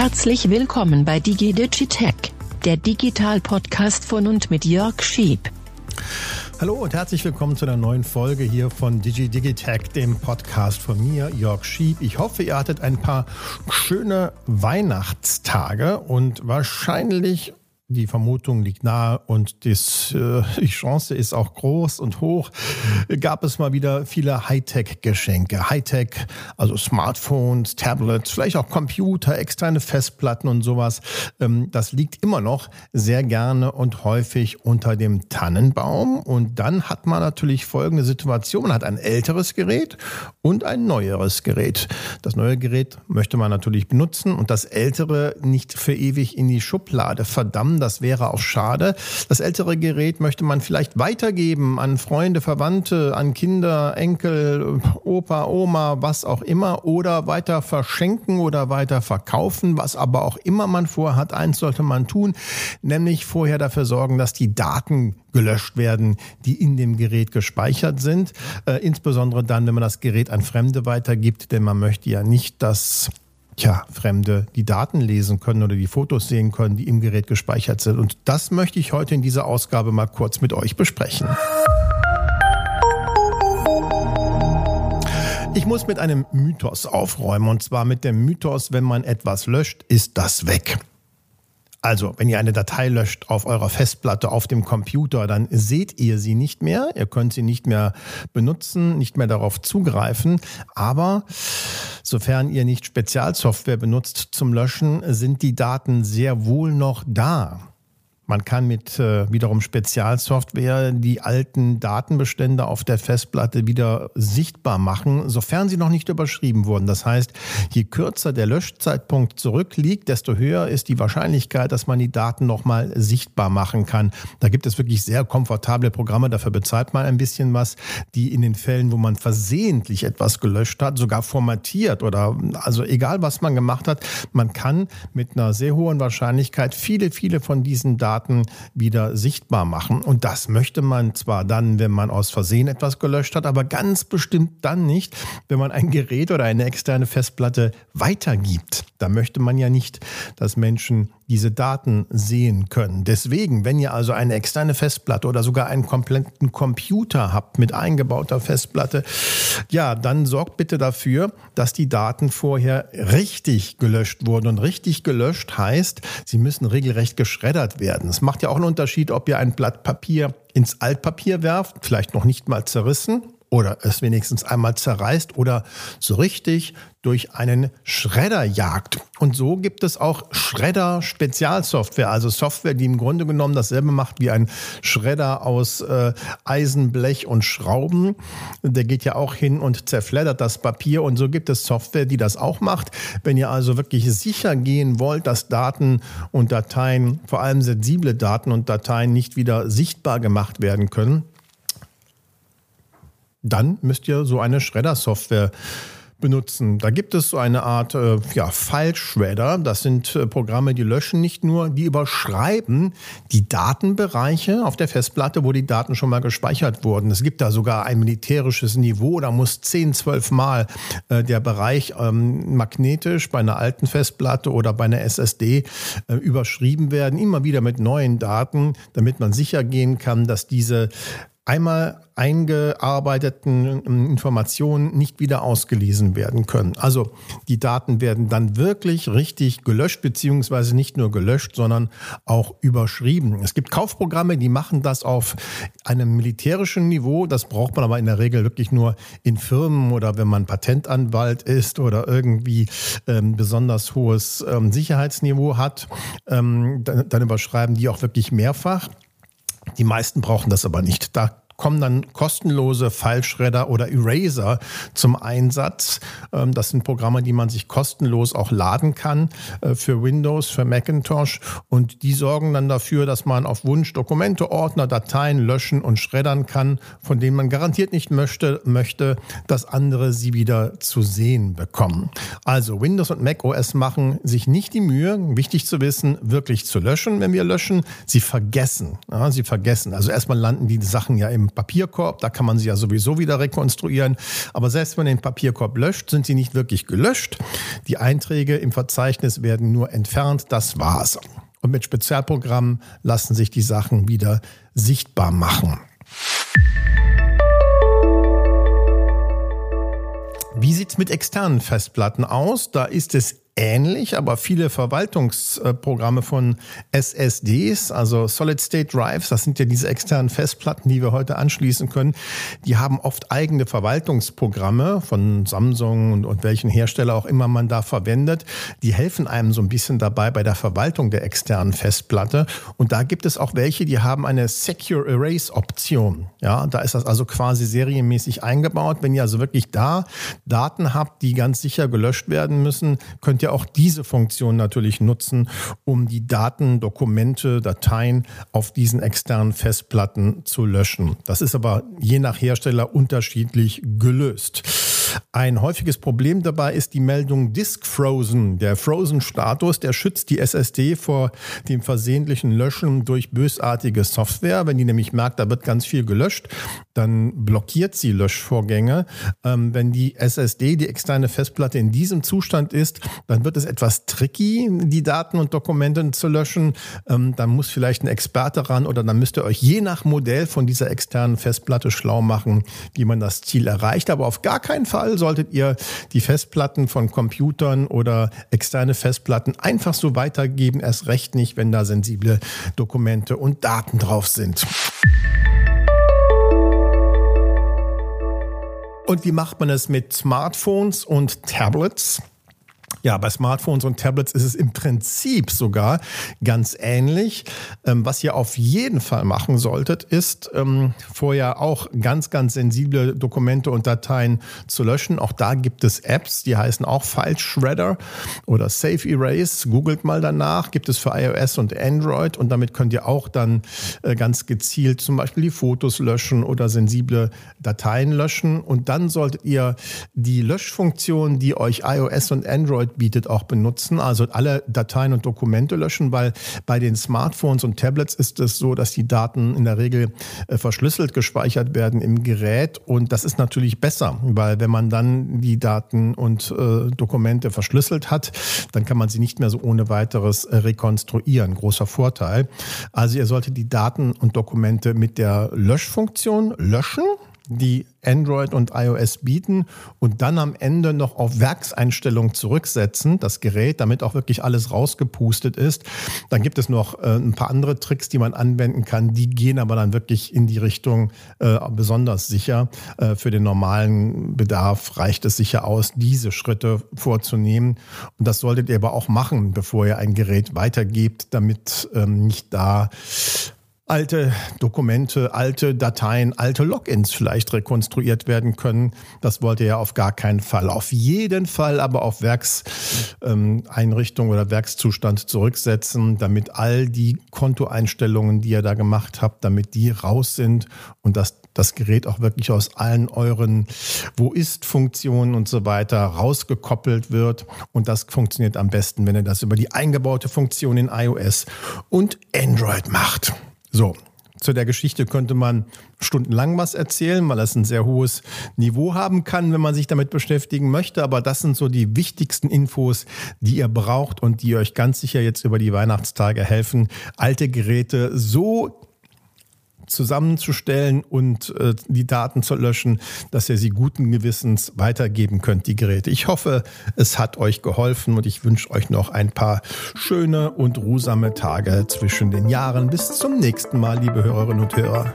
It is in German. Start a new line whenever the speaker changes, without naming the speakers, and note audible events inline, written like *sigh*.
Herzlich willkommen bei DigiDigitech, der Digital-Podcast von und mit Jörg Schieb.
Hallo und herzlich willkommen zu einer neuen Folge hier von DigiDigitech, dem Podcast von mir, Jörg Schieb. Ich hoffe, ihr hattet ein paar schöne Weihnachtstage und wahrscheinlich die Vermutung liegt nahe und das, äh, *laughs* die Chance ist auch groß und hoch. Gab es mal wieder viele Hightech-Geschenke. Hightech, also Smartphones, Tablets, vielleicht auch Computer, externe Festplatten und sowas. Ähm, das liegt immer noch sehr gerne und häufig unter dem Tannenbaum. Und dann hat man natürlich folgende Situation. Man hat ein älteres Gerät und ein neueres Gerät. Das neue Gerät möchte man natürlich benutzen und das ältere nicht für ewig in die Schublade verdammen das wäre auch schade. Das ältere Gerät möchte man vielleicht weitergeben an Freunde, Verwandte, an Kinder, Enkel, Opa, Oma, was auch immer, oder weiter verschenken oder weiter verkaufen, was aber auch immer man vorhat. Eins sollte man tun, nämlich vorher dafür sorgen, dass die Daten gelöscht werden, die in dem Gerät gespeichert sind. Äh, insbesondere dann, wenn man das Gerät an Fremde weitergibt, denn man möchte ja nicht, dass tja, Fremde die Daten lesen können oder die Fotos sehen können, die im Gerät gespeichert sind. Und das möchte ich heute in dieser Ausgabe mal kurz mit euch besprechen. Ich muss mit einem Mythos aufräumen und zwar mit dem Mythos, wenn man etwas löscht, ist das weg. Also, wenn ihr eine Datei löscht auf eurer Festplatte, auf dem Computer, dann seht ihr sie nicht mehr. Ihr könnt sie nicht mehr benutzen, nicht mehr darauf zugreifen. Aber sofern ihr nicht Spezialsoftware benutzt zum Löschen, sind die Daten sehr wohl noch da. Man kann mit äh, wiederum Spezialsoftware die alten Datenbestände auf der Festplatte wieder sichtbar machen, sofern sie noch nicht überschrieben wurden. Das heißt, je kürzer der Löschzeitpunkt zurückliegt, desto höher ist die Wahrscheinlichkeit, dass man die Daten nochmal sichtbar machen kann. Da gibt es wirklich sehr komfortable Programme, dafür bezahlt man ein bisschen was, die in den Fällen, wo man versehentlich etwas gelöscht hat, sogar formatiert oder also egal was man gemacht hat, man kann mit einer sehr hohen Wahrscheinlichkeit viele, viele von diesen Daten Daten wieder sichtbar machen. Und das möchte man zwar dann, wenn man aus Versehen etwas gelöscht hat, aber ganz bestimmt dann nicht, wenn man ein Gerät oder eine externe Festplatte weitergibt. Da möchte man ja nicht, dass Menschen diese Daten sehen können. Deswegen, wenn ihr also eine externe Festplatte oder sogar einen kompletten Computer habt mit eingebauter Festplatte, ja, dann sorgt bitte dafür, dass die Daten vorher richtig gelöscht wurden. Und richtig gelöscht heißt, sie müssen regelrecht geschreddert werden. Es macht ja auch einen Unterschied, ob ihr ein Blatt Papier ins Altpapier werft, vielleicht noch nicht mal zerrissen, oder es wenigstens einmal zerreißt oder so richtig durch einen Schredder jagt. Und so gibt es auch Schredder-Spezialsoftware, also Software, die im Grunde genommen dasselbe macht wie ein Schredder aus äh, Eisen, Blech und Schrauben. Der geht ja auch hin und zerfleddert das Papier. Und so gibt es Software, die das auch macht. Wenn ihr also wirklich sicher gehen wollt, dass Daten und Dateien, vor allem sensible Daten und Dateien nicht wieder sichtbar gemacht werden können, dann müsst ihr so eine Schredder-Software benutzen. Da gibt es so eine Art äh, ja, File-Shredder. Das sind äh, Programme, die löschen nicht nur, die überschreiben die Datenbereiche auf der Festplatte, wo die Daten schon mal gespeichert wurden. Es gibt da sogar ein militärisches Niveau, da muss 10, 12 Mal äh, der Bereich ähm, magnetisch bei einer alten Festplatte oder bei einer SSD äh, überschrieben werden, immer wieder mit neuen Daten, damit man sicher gehen kann, dass diese einmal eingearbeiteten ähm, Informationen nicht wieder ausgelesen werden können. Also die Daten werden dann wirklich richtig gelöscht, beziehungsweise nicht nur gelöscht, sondern auch überschrieben. Es gibt Kaufprogramme, die machen das auf einem militärischen Niveau. Das braucht man aber in der Regel wirklich nur in Firmen oder wenn man Patentanwalt ist oder irgendwie ähm, besonders hohes ähm, Sicherheitsniveau hat. Ähm, dann, dann überschreiben die auch wirklich mehrfach. Die meisten brauchen das aber nicht. Da kommen dann kostenlose File-Shredder oder Eraser zum Einsatz. Ähm, das sind Programme, die man sich kostenlos auch laden kann äh, für Windows, für Macintosh. Und die sorgen dann dafür, dass man auf Wunsch Dokumente, Ordner, Dateien löschen und schreddern kann, von denen man garantiert nicht möchte, möchte, dass andere sie wieder zu sehen bekommen. Also Windows und Mac OS machen sich nicht die Mühe, wichtig zu wissen, wirklich zu löschen, wenn wir löschen. Sie vergessen. Ja, sie vergessen. Also erstmal landen die Sachen ja im Papierkorb, da kann man sie ja sowieso wieder rekonstruieren. Aber selbst wenn man den Papierkorb löscht, sind sie nicht wirklich gelöscht. Die Einträge im Verzeichnis werden nur entfernt, das war's. Und mit Spezialprogrammen lassen sich die Sachen wieder sichtbar machen. Wie sieht's mit externen Festplatten aus? Da ist es ähnlich, aber viele Verwaltungsprogramme von SSDs, also Solid State Drives, das sind ja diese externen Festplatten, die wir heute anschließen können, die haben oft eigene Verwaltungsprogramme von Samsung und, und welchen Hersteller auch immer man da verwendet. Die helfen einem so ein bisschen dabei bei der Verwaltung der externen Festplatte. Und da gibt es auch welche, die haben eine Secure Erase Option. Ja, da ist das also quasi serienmäßig eingebaut. Wenn ihr also wirklich da Daten habt, die ganz sicher gelöscht werden müssen, könnt ihr ihr auch diese Funktion natürlich nutzen, um die Daten, Dokumente, Dateien auf diesen externen Festplatten zu löschen. Das ist aber je nach Hersteller unterschiedlich gelöst. Ein häufiges Problem dabei ist die Meldung Disk Frozen. Der Frozen-Status, der schützt die SSD vor dem versehentlichen Löschen durch bösartige Software. Wenn die nämlich merkt, da wird ganz viel gelöscht, dann blockiert sie Löschvorgänge. Ähm, wenn die SSD, die externe Festplatte in diesem Zustand ist, dann wird es etwas tricky, die Daten und Dokumente zu löschen. Ähm, dann muss vielleicht ein Experte ran oder dann müsst ihr euch je nach Modell von dieser externen Festplatte schlau machen, wie man das Ziel erreicht. Aber auf gar keinen Fall Fall solltet ihr die Festplatten von Computern oder externe Festplatten einfach so weitergeben, erst recht nicht, wenn da sensible Dokumente und Daten drauf sind. Und wie macht man es mit Smartphones und Tablets? Ja, bei Smartphones und Tablets ist es im Prinzip sogar ganz ähnlich. Ähm, was ihr auf jeden Fall machen solltet, ist ähm, vorher auch ganz, ganz sensible Dokumente und Dateien zu löschen. Auch da gibt es Apps, die heißen auch File Shredder oder Safe Erase. Googelt mal danach, gibt es für iOS und Android und damit könnt ihr auch dann äh, ganz gezielt zum Beispiel die Fotos löschen oder sensible Dateien löschen. Und dann solltet ihr die Löschfunktion, die euch iOS und Android Android bietet, auch benutzen. Also alle Dateien und Dokumente löschen, weil bei den Smartphones und Tablets ist es so, dass die Daten in der Regel äh, verschlüsselt gespeichert werden im Gerät. Und das ist natürlich besser, weil wenn man dann die Daten und äh, Dokumente verschlüsselt hat, dann kann man sie nicht mehr so ohne weiteres äh, rekonstruieren. Großer Vorteil. Also ihr solltet die Daten und Dokumente mit der Löschfunktion löschen die Android und iOS bieten und dann am Ende noch auf Werkseinstellung zurücksetzen, das Gerät, damit auch wirklich alles rausgepustet ist. Dann gibt es noch äh, ein paar andere Tricks, die man anwenden kann. Die gehen aber dann wirklich in die Richtung äh, besonders sicher. Äh, für den normalen Bedarf reicht es sicher aus, diese Schritte vorzunehmen. Und das solltet ihr aber auch machen, bevor ihr ein Gerät weitergebt, damit ähm, nicht da alte Dokumente, alte Dateien, alte Logins vielleicht rekonstruiert werden können. Das wollte er auf gar keinen Fall. Auf jeden Fall aber auf Werkseinrichtung oder Werkszustand zurücksetzen, damit all die Kontoeinstellungen, die ihr da gemacht habt, damit die raus sind und dass das Gerät auch wirklich aus allen euren Wo ist Funktionen und so weiter rausgekoppelt wird. Und das funktioniert am besten, wenn ihr das über die eingebaute Funktion in iOS und Android macht. So, zu der Geschichte könnte man stundenlang was erzählen, weil es ein sehr hohes Niveau haben kann, wenn man sich damit beschäftigen möchte. Aber das sind so die wichtigsten Infos, die ihr braucht und die euch ganz sicher jetzt über die Weihnachtstage helfen, alte Geräte so zusammenzustellen und äh, die Daten zu löschen, dass ihr sie guten Gewissens weitergeben könnt, die Geräte. Ich hoffe, es hat euch geholfen und ich wünsche euch noch ein paar schöne und ruhsame Tage zwischen den Jahren. Bis zum nächsten Mal, liebe Hörerinnen und Hörer.